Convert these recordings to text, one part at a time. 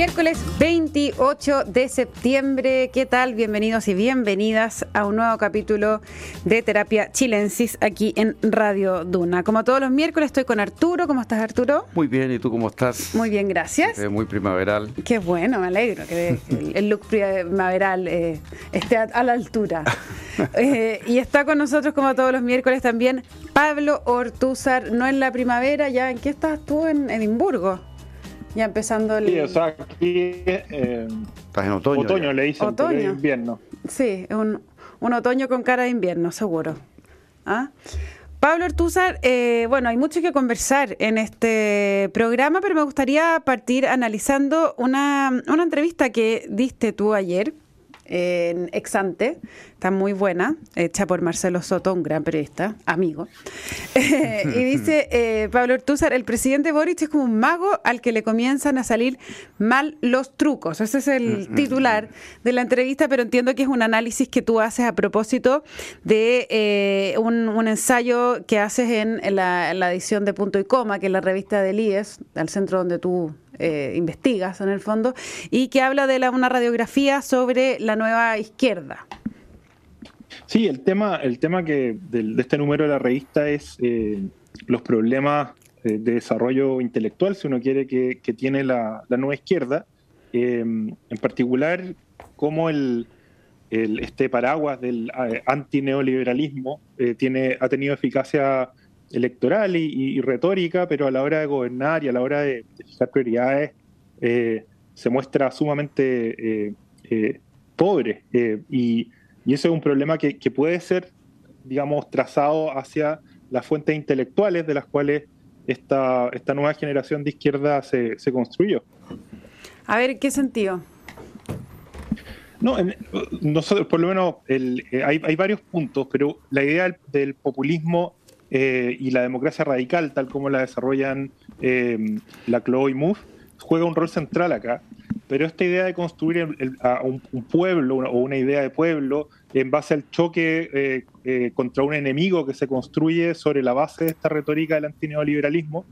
Miércoles 28 de septiembre, ¿qué tal? Bienvenidos y bienvenidas a un nuevo capítulo de Terapia Chilensis aquí en Radio Duna. Como todos los miércoles estoy con Arturo, ¿cómo estás Arturo? Muy bien, ¿y tú cómo estás? Muy bien, gracias. muy primaveral. Qué bueno, me alegro que el, look primaveral eh, esté a, la altura. Eh, y está con nosotros como todos los miércoles también Pablo Ortúzar, no en la primavera, ya, ¿en qué estás tú en Edimburgo? Ya empezando el. Sí, o sea, aquí. Eh, Estás en otoño. Otoño le dicen, otoño. invierno. Sí, un, un otoño con cara de invierno, seguro. ¿Ah? Pablo Ortúzar, eh, bueno, hay mucho que conversar en este programa, pero me gustaría partir analizando una, una entrevista que diste tú ayer en Exante, está muy buena, hecha por Marcelo Soto, un gran periodista, amigo. y dice eh, Pablo Ortúzar, el presidente Boric es como un mago al que le comienzan a salir mal los trucos. Ese es el mm, mm, titular mm. de la entrevista, pero entiendo que es un análisis que tú haces a propósito de eh, un, ensayo que haces en, la, edición de Punto y Coma, que es la revista del IES, al centro donde tú eh, investigas en el fondo, y que habla de una radiografía sobre la nueva izquierda. Sí, el tema, el tema que de, este número de la revista es eh, los problemas de desarrollo intelectual, si uno quiere, que, tiene la, nueva izquierda, eh, en particular cómo el, este paraguas del antineoliberalismo tiene, ha tenido eficacia electoral y, retórica, pero a la hora de gobernar y a la hora de, fijar prioridades eh, se muestra sumamente eh, eh, pobre. Y, eso es un problema que, puede ser, digamos, trazado hacia las fuentes intelectuales de las cuales esta, esta nueva generación de izquierda se, construyó. A ver, ¿qué sentido? No, nosotros, por lo menos, hay, hay, varios puntos, pero la idea del populismo eh, y la democracia radical, tal como la desarrollan eh, la CLO y MUF, juega un rol central acá. Pero esta idea de construir a un, pueblo o una idea de pueblo en base al choque eh, contra un enemigo que se construye sobre la base de esta retórica del antineoliberalismo,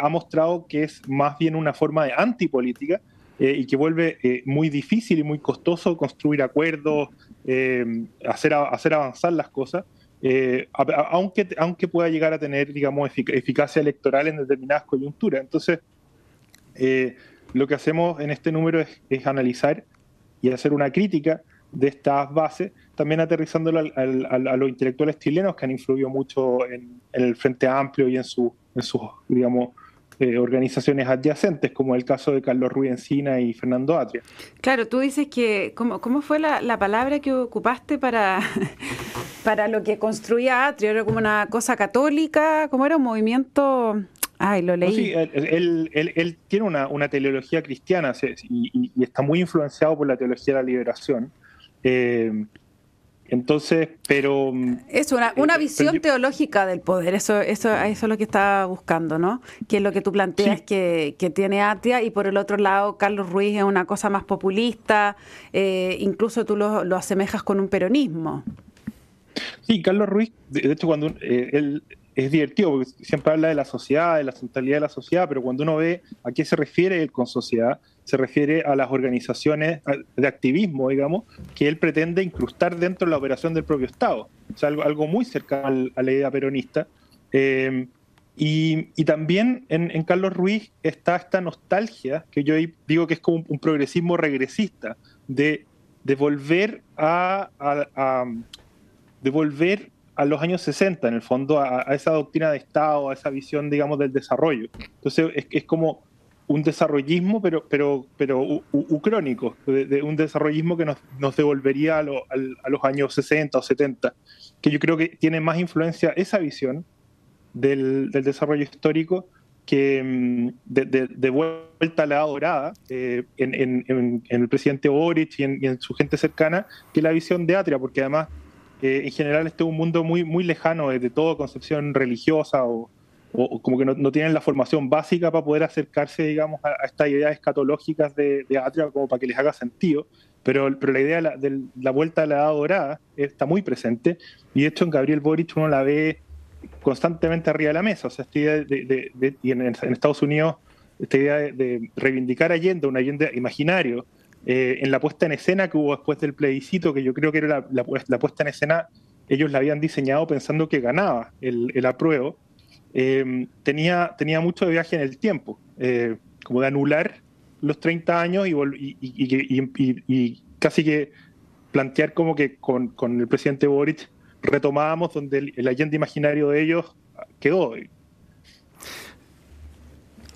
ha mostrado que es más bien una forma de antipolítica y que vuelve muy difícil y muy costoso construir acuerdos, hacer, hacer avanzar las cosas. Eh, aunque, aunque pueda llegar a tener, digamos, eficacia electoral en determinadas coyunturas. Entonces, eh, lo que hacemos en este número es, analizar y hacer una crítica de estas bases, también aterrizándolo a los intelectuales chilenos que han influido mucho en, el Frente Amplio y en, su, en sus, digamos, eh, organizaciones adyacentes, como el caso de Carlos Ruiz Encina y Fernando Atria. Claro, tú dices que, ¿cómo, cómo fue la, palabra que ocupaste para, para lo que construía Atria? ¿Era como una cosa católica? ¿Cómo era un movimiento? Ay, lo leí. sí, él, él, él, tiene una, una, teleología cristiana y, y, está muy influenciado por la teología de la liberación. Eh, entonces, pero... Mm, es una, una eh, visión teológica del poder, eso, eso, eso es lo que está buscando, ¿no? Que es lo que tú planteas que, que, tiene Atia y por el otro lado Carlos Ruiz es una cosa más populista, eh, incluso tú lo, lo, asemejas con un peronismo. Sí, Carlos Ruiz, de hecho cuando eh, él es divertido porque siempre habla de la sociedad, de la centralidad de la sociedad, pero cuando uno ve a qué se refiere él con sociedad, se refiere a las organizaciones de activismo, digamos, que él pretende incrustar dentro de la operación del propio Estado. O sea, algo, muy cercano a la idea peronista. Eh, y, también en, Carlos Ruiz está esta nostalgia, que yo digo que es como un, progresismo regresista, de, de volver a, a, de volver a los años 60, en el fondo, a, esa doctrina de Estado, a esa visión, digamos, del desarrollo. Entonces, es, es como un desarrollismo, pero, pero, pero ucrónico, de, un desarrollismo que nos, nos devolvería a, los años 60 o 70, que yo creo que tiene más influencia esa visión del, desarrollo histórico que mm, de, de, vuelta a la dorada eh, en, en, en, el presidente Boric y, en, su gente cercana, que la visión de Atria, porque además eh, en general este es un mundo muy, muy lejano de toda concepción religiosa o, o, como que no, tienen la formación básica para poder acercarse, digamos, a, estas ideas escatológicas de, Atria como para que les haga sentido. Pero, pero la idea de la, vuelta a la edad dorada está muy presente y de hecho en Gabriel Boric uno la ve constantemente arriba de la mesa. O sea, esta idea de, y en, Estados Unidos esta idea de, reivindicar Allende, un Allende imaginario, eh, en la puesta en escena que hubo después del plebiscito, que yo creo que era la, puesta en escena, ellos la habían diseñado pensando que ganaba el, el apruebo, eh, tenía, tenía mucho de viaje en el tiempo, eh, como de anular los 30 años y, y, casi que plantear como que con, con, el presidente Boric retomábamos donde el, el Allende imaginario de ellos quedó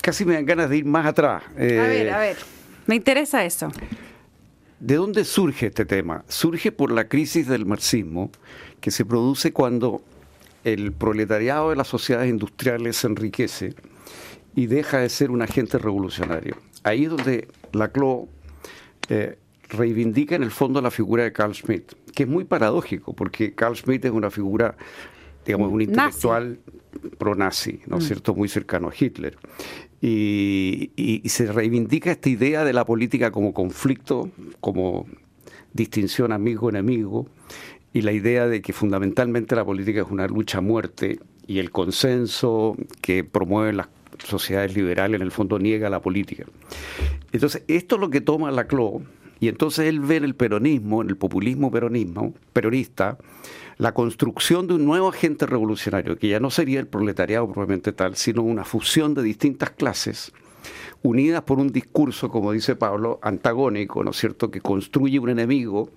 casi me dan ganas de ir más atrás. a ver, eh, a ver, me interesa eso. ¿De dónde surge este tema? Surge por la crisis del marxismo que se produce cuando el proletariado de las sociedades industriales se enriquece y deja de ser un agente revolucionario. Ahí es donde Laclau eh, reivindica en el fondo la figura de Carl Schmitt, que es muy paradójico, porque Carl Schmitt es una figura, digamos, un intelectual pro-nazi, ¿no es mm. cierto?, muy cercano a Hitler. Y, se reivindica esta idea de la política como conflicto, como distinción amigo-enemigo, y la idea de que fundamentalmente la política es una lucha a muerte y el consenso que promueven las sociedades liberales en el fondo niega la política. Entonces, esto es lo que toma Laclau, y entonces él ve en el peronismo, en el populismo peronismo, peronista, la construcción de un nuevo agente revolucionario, que ya no sería el proletariado probablemente tal, sino una fusión de distintas clases unidas por un discurso, como dice Pablo, antagónico, ¿no es cierto?, que construye un enemigo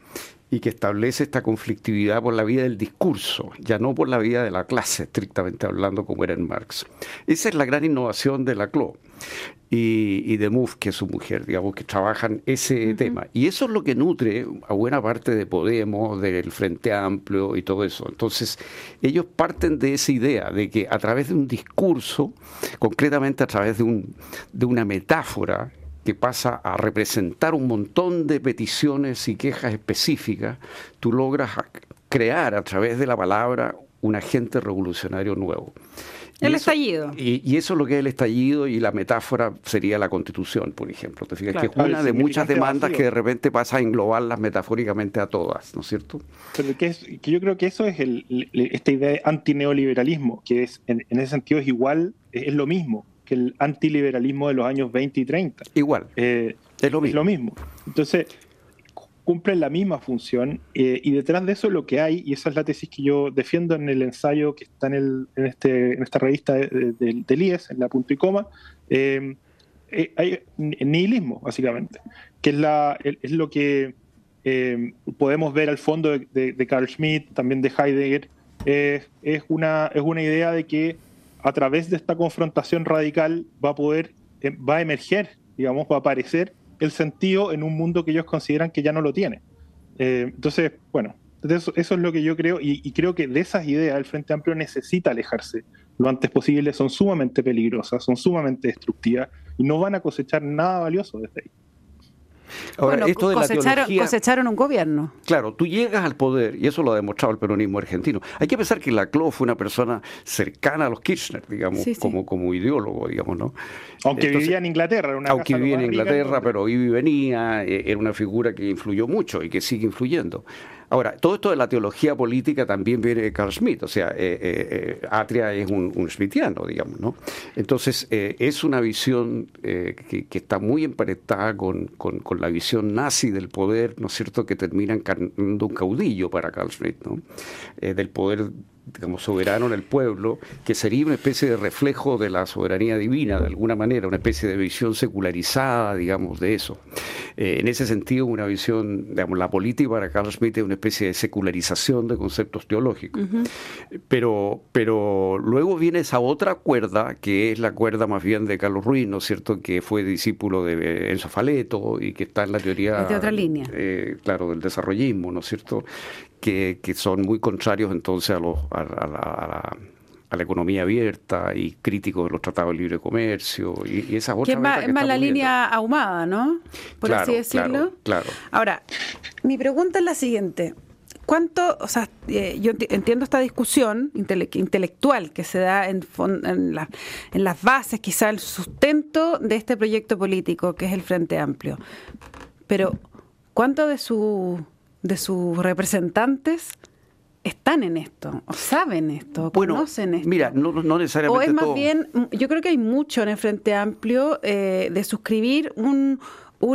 y que establece esta conflictividad por la vía del discurso, ya no por la vía de la clase, estrictamente hablando, como era en Marx. Esa es la gran innovación de Laclau y, de Mouffe, que es su mujer, digamos, que trabajan ese tema. Y eso es lo que nutre a buena parte de Podemos, del Frente Amplio y todo eso. Entonces, ellos parten de esa idea de que a través de un discurso, concretamente a través de, un, de una metáfora, que pasa a representar un montón de peticiones y quejas específicas, tú logras crear a través de la palabra un agente revolucionario nuevo. El estallido. Y, eso es lo que es el estallido y la metáfora sería la constitución, por ejemplo. Te fijas que es una de muchas demandas que de repente pasa a englobarlas metafóricamente a todas, ¿no es cierto? Pero que, es, que yo creo que eso es esta idea de antineoliberalismo, que es en, ese sentido es igual, es, lo mismo que el antiliberalismo de los años 20 y 30. Igual. Eh, es lo mismo. Es lo mismo. Entonces, cumplen la misma función eh, y detrás de eso lo que hay, y esa es la tesis que yo defiendo en el ensayo que está en, el, en, este, en esta revista del de, IES, en la punto y coma, eh, eh, hay nihilismo, básicamente, que es, la, es lo que podemos ver al fondo de, Carl Schmitt, también de Heidegger, es, una, es una idea de que a través de esta confrontación radical va a poder, va a emerger, digamos, va a aparecer el sentido en un mundo que ellos consideran que ya no lo tiene. Eh, entonces, bueno, eso, es lo que yo creo y, creo que de esas ideas el Frente Amplio necesita alejarse lo antes posible, son sumamente peligrosas, son sumamente destructivas y no van a cosechar nada valioso desde ahí bueno, cosecharon, un gobierno. Claro, tú llegas al poder, y eso lo ha demostrado el peronismo argentino. Hay que pensar que Laclau fue una persona cercana a los Kirchner, digamos, Como, como ideólogo, digamos, ¿no? Aunque vivía en Inglaterra. aunque vivía en Inglaterra, pero iba y venía, eh, era una figura que influyó mucho y que sigue influyendo. Ahora, todo esto de la teología política también viene de Carl Schmitt, o sea, eh, eh, eh, Atria es un, un, smithiano, digamos, ¿no? Entonces, es una visión que, está muy emparentada con, la visión nazi del poder, ¿no es cierto?, que termina encarnando un caudillo para Carl Schmitt, ¿no? del poder digamos, soberano en el pueblo, que sería una especie de reflejo de la soberanía divina, de alguna manera, una especie de visión secularizada, digamos, de eso. Eh, en ese sentido, una visión, digamos, la política para Carlos Schmitt es una especie de secularización de conceptos teológicos. pero, pero luego viene esa otra cuerda, que es la cuerda más bien de Carlos Ruiz, ¿no es cierto?, que fue discípulo de Enzo Faleto y que está en la teoría... de otra línea. Eh, claro, del desarrollismo, ¿no es cierto?, que, son muy contrarios entonces a, los, a, la, a, la, economía abierta y críticos de los tratados de libre comercio y, esa otra que es más, la línea ahumada, ¿no? Por así decirlo. Claro, Ahora, mi pregunta es la siguiente. ¿Cuánto, o sea, eh, yo entiendo esta discusión intelectual que se da en, en, en las bases, quizá el sustento de este proyecto político que es el Frente Amplio, pero ¿cuánto de su de sus representantes están en esto, o saben esto, conocen esto. Mira, no, necesariamente. O es más bien, yo creo que hay mucho en el Frente Amplio eh, de suscribir un,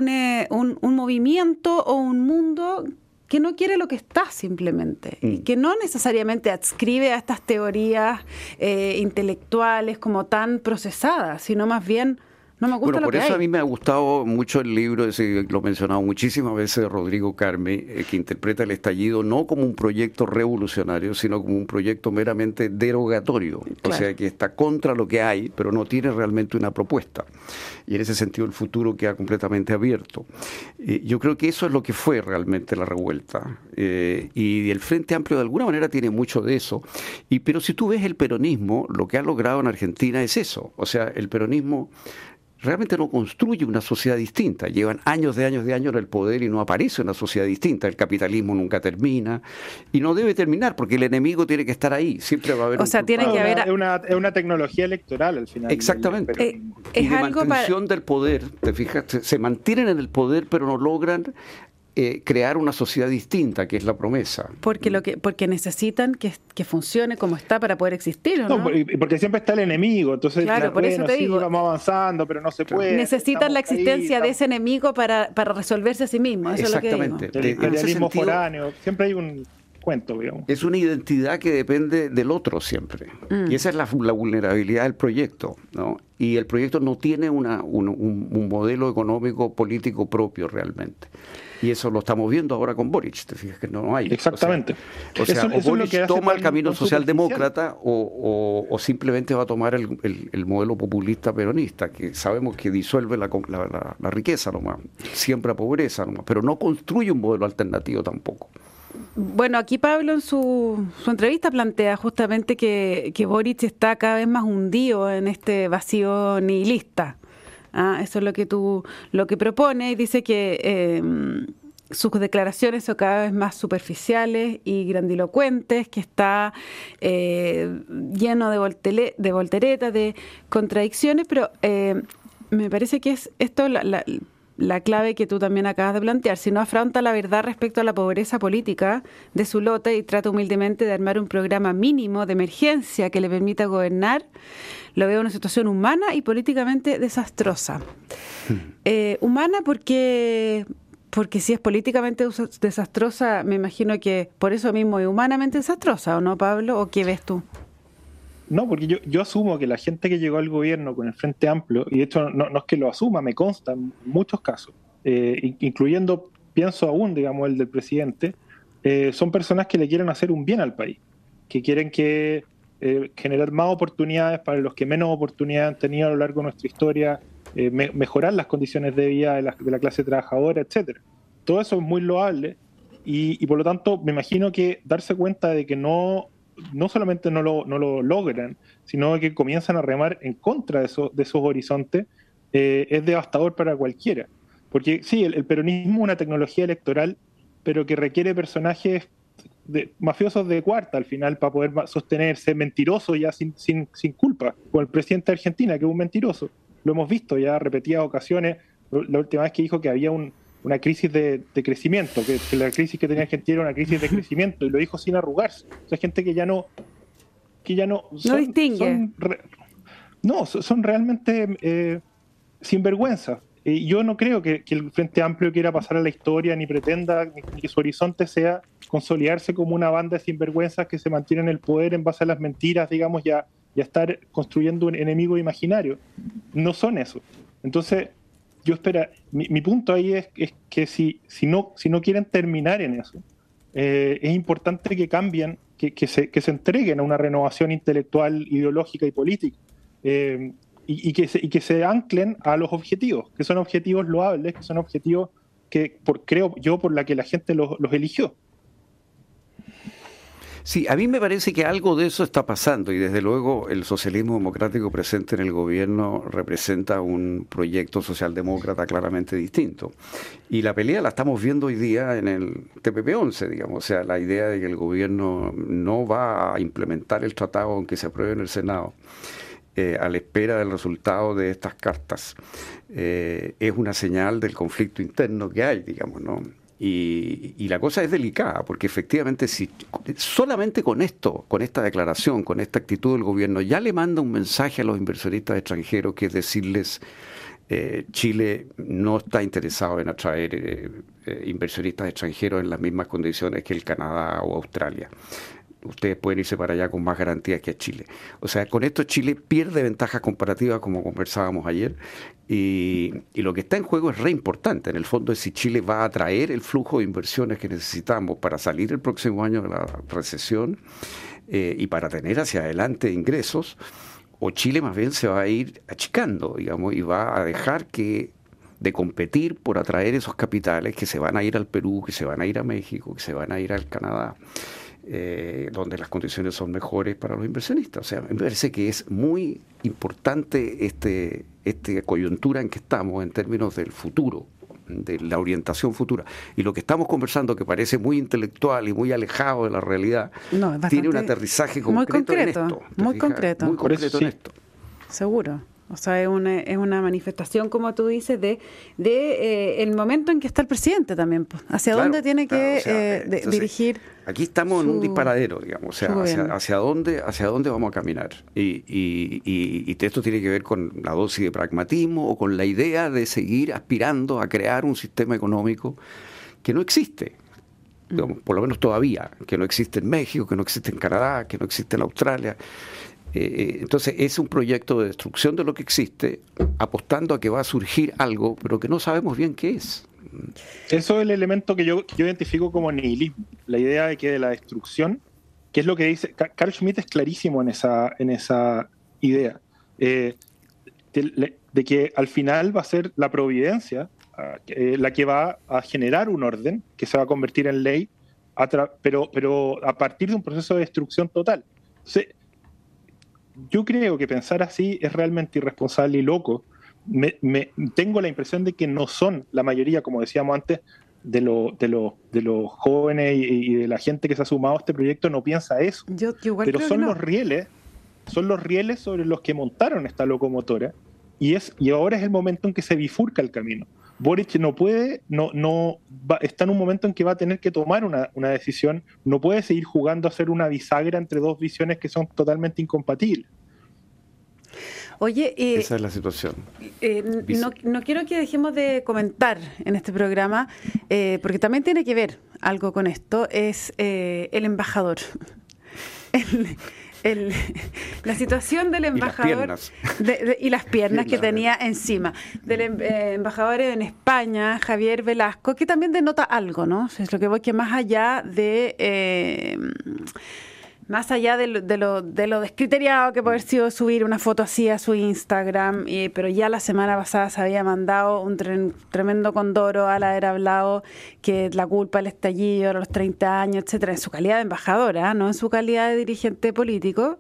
eh, un, un, movimiento o un mundo que no quiere lo que está simplemente, y mm. que no necesariamente adscribe a estas teorías eh, intelectuales como tan procesadas, sino más bien no me gusta bueno, por eso a mí me ha gustado mucho el libro, lo he mencionado muchísimas veces, de Rodrigo Carme, eh, que interpreta el estallido no como un proyecto revolucionario, sino como un proyecto meramente derogatorio. O sea, que está contra lo que hay, pero no tiene realmente una propuesta. Y en ese sentido el futuro queda completamente abierto. Eh, yo creo que eso es lo que fue realmente la revuelta. Eh, y el Frente Amplio de alguna manera tiene mucho de eso. Y, pero si tú ves el peronismo, lo que ha logrado en Argentina es eso. O sea, el peronismo realmente no construye una sociedad distinta. Llevan años de años de años en el poder y no aparece una sociedad distinta. El capitalismo nunca termina y no debe terminar porque el enemigo tiene que estar ahí. Siempre va a haber. O sea, tiene que haber. Es una, es una, tecnología electoral al final. Exactamente. Eh, es de mantención del poder. Te fijas, se mantienen en el poder pero no logran eh, crear una sociedad distinta, que es la promesa. Porque lo que porque necesitan que, que funcione como está para poder existir, ¿o ¿no? no porque siempre está el enemigo, entonces claro, por eso te digo. vamos avanzando, pero no se puede. Necesitan la existencia de ese enemigo para, para resolverse a sí mismo, eso Exactamente. es lo que digo. El imperialismo foráneo, siempre hay un cuento, digamos. Es una identidad que depende del otro siempre. Mm. Y esa es la, vulnerabilidad del proyecto, ¿no? Y el proyecto no tiene una, un, un modelo económico político propio realmente. Y eso lo estamos viendo ahora con Boric, te fijas que no hay. Exactamente. O sea, o, Boric toma el camino socialdemócrata o, o, simplemente va a tomar el, el, modelo populista peronista, que sabemos que disuelve la, la, la, riqueza nomás, siembra pobreza nomás, pero no construye un modelo alternativo tampoco. Bueno, aquí Pablo en su, su entrevista plantea justamente que, que Boric está cada vez más hundido en este vacío nihilista. Ah, eso es lo que tú lo que propone y dice que em, sus declaraciones son cada vez más superficiales y grandilocuentes, que está eh, lleno de, de volteretas, de contradicciones, pero eh, me parece que es esto la, la, la, clave que tú también acabas de plantear. Si no afronta la verdad respecto a la pobreza política de su lote y trata humildemente de armar un programa mínimo de emergencia que le permita gobernar, lo veo una situación humana y políticamente desastrosa. Hmm. Eh, humana porque porque si es políticamente desastrosa, me imagino que por eso mismo es humanamente desastrosa, ¿o no, Pablo? ¿O qué ves tú? No, porque yo, asumo que la gente que llegó al gobierno con el Frente Amplio, y de hecho no, es que lo asuma, me consta en muchos casos, eh, incluyendo, pienso aún, digamos, el del presidente, eh, son personas que le quieren hacer un bien al país, que quieren que eh, generar más oportunidades para los que menos oportunidades han tenido a lo largo de nuestra historia, eh, mejorar las condiciones de vida de la, clase trabajadora, etcétera. Todo eso es muy loable y, por lo tanto me imagino que darse cuenta de que no, no solamente no lo, no lo logran, sino que comienzan a remar en contra de, de esos horizontes, eh, es devastador para cualquiera. Porque sí, el, peronismo es una tecnología electoral, pero que requiere personajes de, mafiosos de cuarta al final para poder sostenerse, mentiroso ya sin, sin, sin culpa, con el presidente de Argentina, que es un mentiroso. Lo hemos visto ya repetidas ocasiones, la última vez que dijo que había un, una crisis de, de crecimiento, que, la crisis que tenía Argentina era una crisis de crecimiento, y lo dijo sin arrugarse. O sea, gente que ya no... Que ya no, no distingue. no, son realmente eh, sinvergüenza. Eh, yo no creo que, el Frente Amplio quiera pasar a la historia, ni pretenda que su horizonte sea consolidarse como una banda de sinvergüenzas que se mantiene en el poder en base a las mentiras, digamos, ya, ya estar construyendo un enemigo imaginario. No son eso. Entonces, yo espera, mi, punto ahí es, que si, si, no, si no quieren terminar en eso, eh, es importante que cambien, que, que, se, entreguen a una renovación intelectual, ideológica y política. Eh, y, que se, y que se anclen a los objetivos, que son objetivos loables, que son objetivos que por, creo yo por la que la gente los eligió. Sí, a mí me parece que algo de eso está pasando y desde luego el socialismo democrático presente en el gobierno representa un proyecto socialdemócrata claramente distinto. Y la pelea la estamos viendo hoy día en el TPP-11, digamos, o sea, la idea de que el gobierno no va a implementar el tratado aunque se apruebe en el Senado. Eh, a la espera del resultado de estas cartas. Eh, es una señal del conflicto interno que hay, digamos, ¿no? Y, la cosa es delicada, porque efectivamente si solamente con esto, con esta declaración, con esta actitud del gobierno, ya le manda un mensaje a los inversionistas extranjeros que es decirles, eh, Chile no está interesado en atraer eh, eh, inversionistas extranjeros en las mismas condiciones que el Canadá o Australia ustedes pueden irse para allá con más garantías que a Chile. O sea, con esto Chile pierde ventajas comparativas, como conversábamos ayer, y, lo que está en juego es re importante. En el fondo es si Chile va a atraer el flujo de inversiones que necesitamos para salir el próximo año de la recesión eh, y para tener hacia adelante ingresos, o Chile más bien se va a ir achicando, digamos, y va a dejar que de competir por atraer esos capitales que se van a ir al Perú, que se van a ir a México, que se van a ir al Canadá. Eh, donde las condiciones son mejores para los inversionistas. O sea, me parece que es muy importante este, esta coyuntura en que estamos en términos del futuro, de la orientación futura. Y lo que estamos conversando, que parece muy intelectual y muy alejado de la realidad, tiene un aterrizaje concreto, muy concreto en esto. Muy concreto. Muy concreto en esto. Seguro. O sea, es una, es una manifestación, como tú dices, de, de eh, el momento en que está el presidente también. ¿Hacia dónde tiene que eh, dirigir? Aquí estamos en un disparadero, digamos. O sea, hacia, dónde, hacia dónde vamos a caminar. Y, y, y, esto tiene que ver con la dosis de pragmatismo o con la idea de seguir aspirando a crear un sistema económico que no existe. Mm. por lo menos todavía, que no existe en México, que no existe en Canadá, que no existe en Australia. Eh, entonces es un proyecto de destrucción de lo que existe, apostando a que va a surgir algo, pero que no sabemos bien qué es. Eso es el elemento que yo, identifico como nihilismo, la idea de que de la destrucción, que es lo que dice, Carl Schmitt es clarísimo en esa, en esa idea, eh, de, que al final va a ser la providencia ah, eh, la que va a generar un orden que se va a convertir en ley, pero, pero a partir de un proceso de destrucción total. Entonces, yo creo que pensar así es realmente irresponsable y loco. Me, tengo la impresión de que no son la mayoría, como decíamos antes, de, de, de los jóvenes y, de la gente que se ha sumado a este proyecto no piensa eso. Pero son los rieles, son los rieles sobre los que montaron esta locomotora y, es, y ahora es el momento en que se bifurca el camino. Boric no puede, no, no está en un momento en que va a tener que tomar una, decisión, no puede seguir jugando a ser una bisagra entre dos visiones que son totalmente incompatibles. Oye, eh, esa es la situación. Eh, no, quiero que dejemos de comentar en este programa, eh, porque también tiene que ver algo con esto, es el embajador. El, la situación del embajador y las piernas, que tenía encima del em, eh, embajador en España, Javier Velasco, que también denota algo, ¿no? Es lo que voy que más allá de eh, más allá de lo, de lo, de lo descriteriado que puede haber sido subir una foto así a su Instagram, pero ya la semana pasada se había mandado un tremendo condoro al haber hablado que la culpa del estallido a los 30 años, etcétera, en su calidad de embajadora, no en su calidad de dirigente político.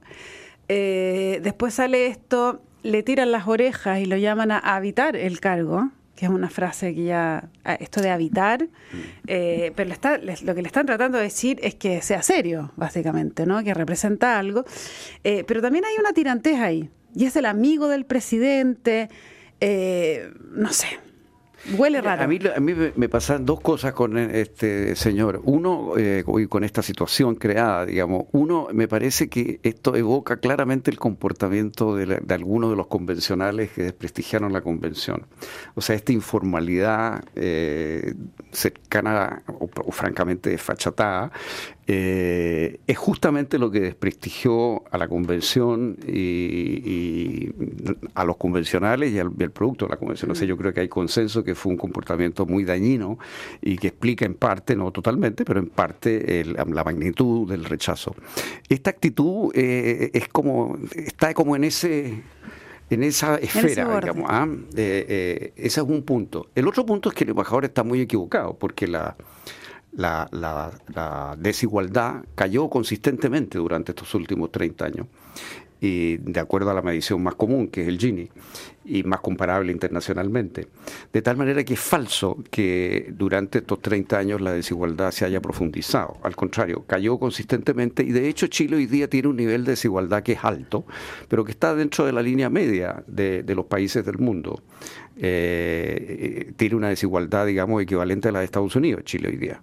Eh, después sale esto, le tiran las orejas y lo llaman a habitar el cargo que es una frase que ya, ah, esto de habitar, eh, pero está, lo que le están tratando de decir es que sea serio, básicamente, ¿no? que representa algo, eh, pero también hay una tirantez ahí, y es el amigo del presidente, eh, no sé, Huele raro. A mí, a mí me pasan dos cosas con este señor. Uno, eh, con esta situación creada, digamos. Uno, me parece que esto evoca claramente el comportamiento de, algunos de los convencionales que desprestigiaron la convención. O sea, esta informalidad eh, cercana o, francamente desfachatada eh, es justamente lo que desprestigió a la convención y, a los convencionales y al, producto de la convención. O sea, yo creo que hay consenso que fue un comportamiento muy dañino y que explica en parte, no totalmente, pero en parte la magnitud del rechazo. Esta actitud eh, es como, está como en ese en esa esfera, digamos. ¿ah? Eh, ese es un punto. El otro punto es que el embajador está muy equivocado, porque la, la, la, desigualdad cayó consistentemente durante estos últimos 30 años, y de acuerdo a la medición más común, que es el Gini, y más comparable internacionalmente. De tal manera que es falso que durante estos 30 años la desigualdad se haya profundizado. Al contrario, cayó consistentemente y de hecho Chile hoy día tiene un nivel de desigualdad que es alto, pero que está dentro de la línea media de, de los países del mundo. eh, tiene una desigualdad, digamos, equivalente a la de Estados Unidos, Chile hoy día.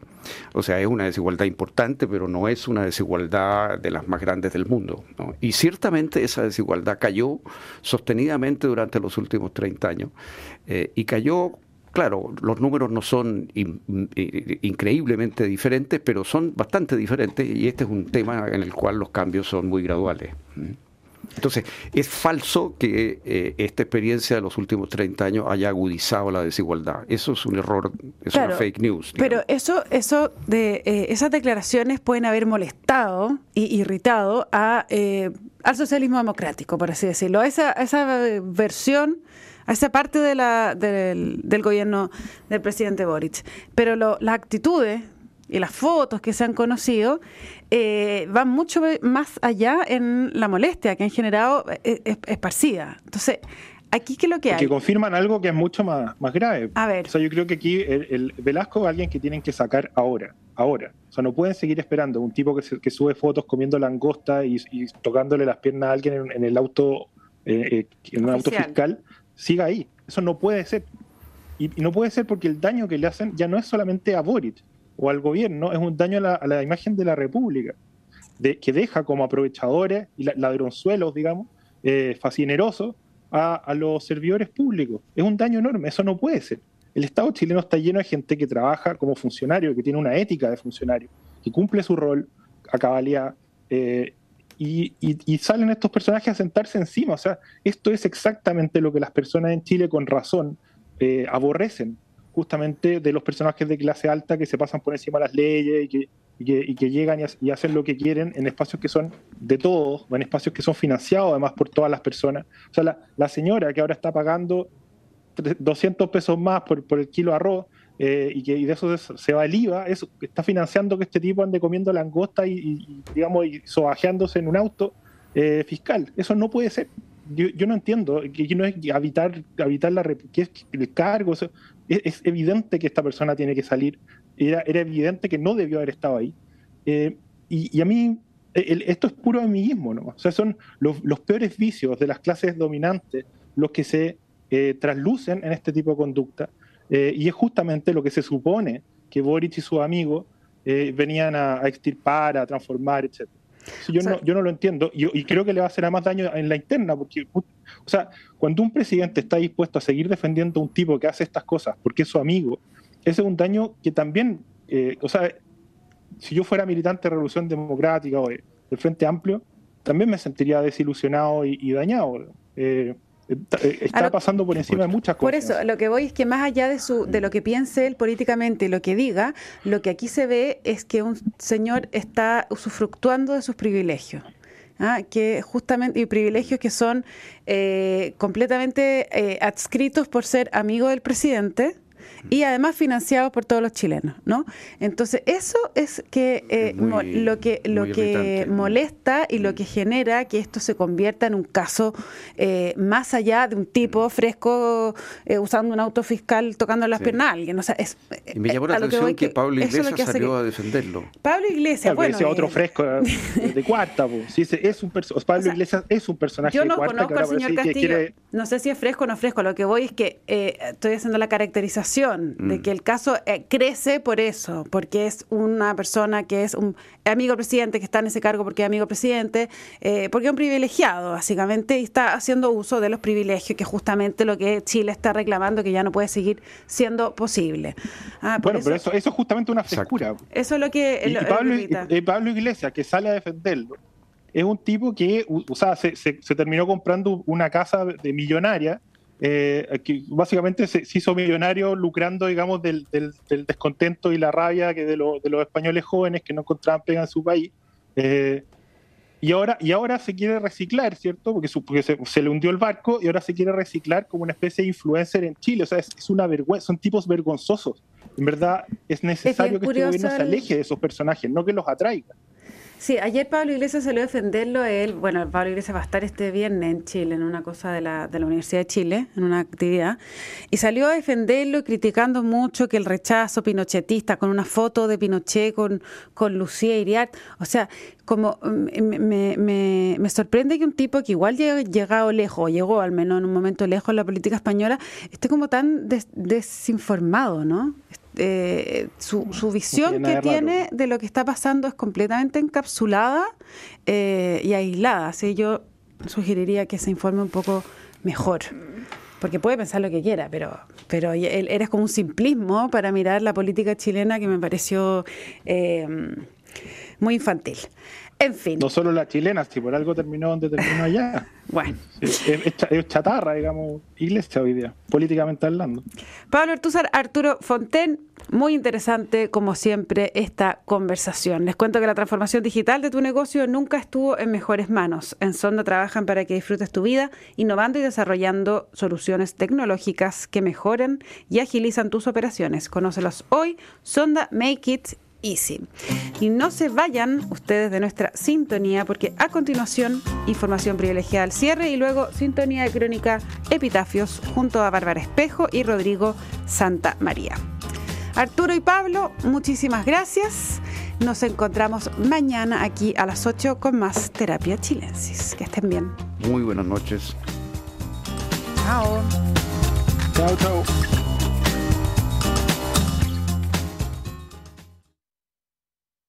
O sea, es una desigualdad importante, pero no es una desigualdad de las más grandes del mundo. Y ciertamente esa desigualdad cayó sostenidamente durante los últimos 30 años. Eh, y cayó claro, los números no son increíblemente diferentes, pero son bastante diferentes y este es un tema en el cual los cambios son muy graduales. Entonces, es falso que eh, esta experiencia de los últimos 30 años haya agudizado la desigualdad. Eso es un error, es una fake news. Pero eso, eso de eh, esas declaraciones pueden haber molestado y irritado a, eh, al socialismo democrático, por así decirlo, a esa, esa versión a esa parte de la, del, del, gobierno del presidente Boric. Pero lo, las actitudes y las fotos que se han conocido eh, van mucho más allá en la molestia que han generado eh, esparcida. Entonces, aquí qué es lo que hay. Que confirman algo que es mucho más, más grave. A ver. O sea, yo creo que aquí el, Velasco es alguien que tienen que sacar ahora, ahora. O sea, no pueden seguir esperando. Un tipo que, que sube fotos comiendo langosta y, tocándole las piernas a alguien en, el auto, eh, en un auto fiscal, siga ahí. Eso no puede ser. Y, y, no puede ser porque el daño que le hacen ya no es solamente a Boric, o al gobierno es un daño a la, imagen de la República, de, que deja como aprovechadores y ladronzuelos, digamos, eh, fascinerosos a, los servidores públicos. Es un daño enorme, eso no puede ser. El Estado chileno está lleno de gente que trabaja como funcionario, que tiene una ética de funcionario, que cumple su rol a cabalidad, eh, y, salen estos personajes a sentarse encima. O sea, esto es exactamente lo que las personas en Chile con razón eh, aborrecen justamente de los personajes de clase alta que se pasan por encima de las leyes y que, y que, llegan y, hacen lo que quieren en espacios que son de todos, en espacios que son financiados además por todas las personas. O sea, la, señora que ahora está pagando 200 pesos más por, por el kilo de arroz eh, y que de eso se, va el IVA, eso, está financiando que este tipo ande comiendo langosta y, digamos, y sobajeándose en un auto eh, fiscal. Eso no puede ser. Yo, no entiendo que no es habitar, habitar la, que es el cargo, es, evidente que esta persona tiene que salir, era, era evidente que no debió haber estado ahí. Eh, y, a mí, esto es puro amiguismo, ¿no? O sea, son los, peores vicios de las clases dominantes los que se eh, traslucen en este tipo de conducta, eh, y es justamente lo que se supone que Boric y sus amigos venían a, a, extirpar, a transformar, etc. Yo, no, yo no lo entiendo y, y, creo que le va a hacer más daño en la interna, porque, o sea, cuando un presidente está dispuesto a seguir defendiendo a un tipo que hace estas cosas porque es su amigo, ese es un daño que también, eh, o sea, si yo fuera militante de Revolución Democrática o del Frente Amplio, también me sentiría desilusionado y, dañado. Eh, eh, está pasando por encima de muchas cosas. Por eso, lo que voy es que más allá de, su, de lo que piense él políticamente, lo que diga, lo que aquí se ve es que un señor está usufructuando de sus privilegios. ¿ah? que justamente y privilegios que son eh, completamente eh, adscritos por ser amigo del presidente y además financiados por todos los chilenos, ¿no? Entonces eso es que eh, lo que lo que molesta y lo que genera que esto se convierta en un caso eh, más allá de un tipo fresco eh, usando un auto fiscal tocando las piernas a alguien, o sea, es, y me llamó la atención que, Pablo Iglesias salió a defenderlo. Pablo Iglesias, bueno, ese otro fresco de, cuarta, pues. Sí, es un Pablo Iglesias es un personaje yo no de cuarta conozco al señor Castillo, no sé si es fresco o no fresco, lo que voy es que estoy haciendo la caracterización de mm. que el caso eh, crece por eso, porque es una persona que es un amigo presidente, que está en ese cargo porque es amigo presidente, eh, porque es un privilegiado, básicamente, y está haciendo uso de los privilegios, que es justamente lo que Chile está reclamando, que ya no puede seguir siendo posible. Ah, bueno, pero eso, eso es justamente una frescura. Eso es lo que... Pablo, Iglesias, que sale a defenderlo, es un tipo que, o sea, se, se terminó comprando una casa de millonaria eh, que básicamente se, hizo millonario lucrando, digamos, del, descontento y la rabia que de, los españoles jóvenes que no encontraban pega en su país. Eh, y ahora, y ahora se quiere reciclar, ¿cierto? Porque, se, le hundió el barco y ahora se quiere reciclar como una especie de influencer en Chile. O sea, es, una vergüenza, son tipos vergonzosos. En verdad, es necesario que, este gobierno se aleje de esos personajes, no que los atraiga. Sí, ayer Pablo Iglesias salió a defenderlo. Él, bueno, Pablo Iglesias va a estar este viernes en Chile, en una cosa de la, de la Universidad de Chile, en una actividad, y salió a defenderlo criticando mucho que el rechazo pinochetista, con una foto de Pinochet con, con Lucía Iriart, o sea, como mm, me, me, me, sorprende que un tipo que igual llega llegado lejos, llegó al menos en un momento lejos en la política española, esté como tan desinformado, ¿no? Eh, su, su, visión que tiene de lo que está pasando es completamente encapsulada eh, y aislada. Así yo sugeriría que se informe un poco mejor. Porque puede pensar lo que quiera, pero, pero eres como un simplismo para mirar la política chilena que me pareció eh, muy infantil. En fin. No solo la chilena, si por algo terminó donde terminó allá. bueno. Es, chatarra, digamos, iglesia hoy día, políticamente hablando. Pablo Artúzar, Arturo Fonten, muy interesante, como siempre, esta conversación. Les cuento que la transformación digital de tu negocio nunca estuvo en mejores manos. En Sonda trabajan para que disfrutes tu vida, innovando y desarrollando soluciones tecnológicas que mejoren y agilizan tus operaciones. Conócelos hoy. Sonda Make It Easy. Y no se vayan ustedes de nuestra sintonía porque a continuación información privilegiada al cierre y luego sintonía de crónica Epitafios junto a Bárbara Espejo y Rodrigo Santa María. Arturo y Pablo, muchísimas gracias. Nos encontramos mañana aquí a las 8 con más Terapia Chilensis. Que estén bien. Muy buenas noches. Chao. Chao, chao.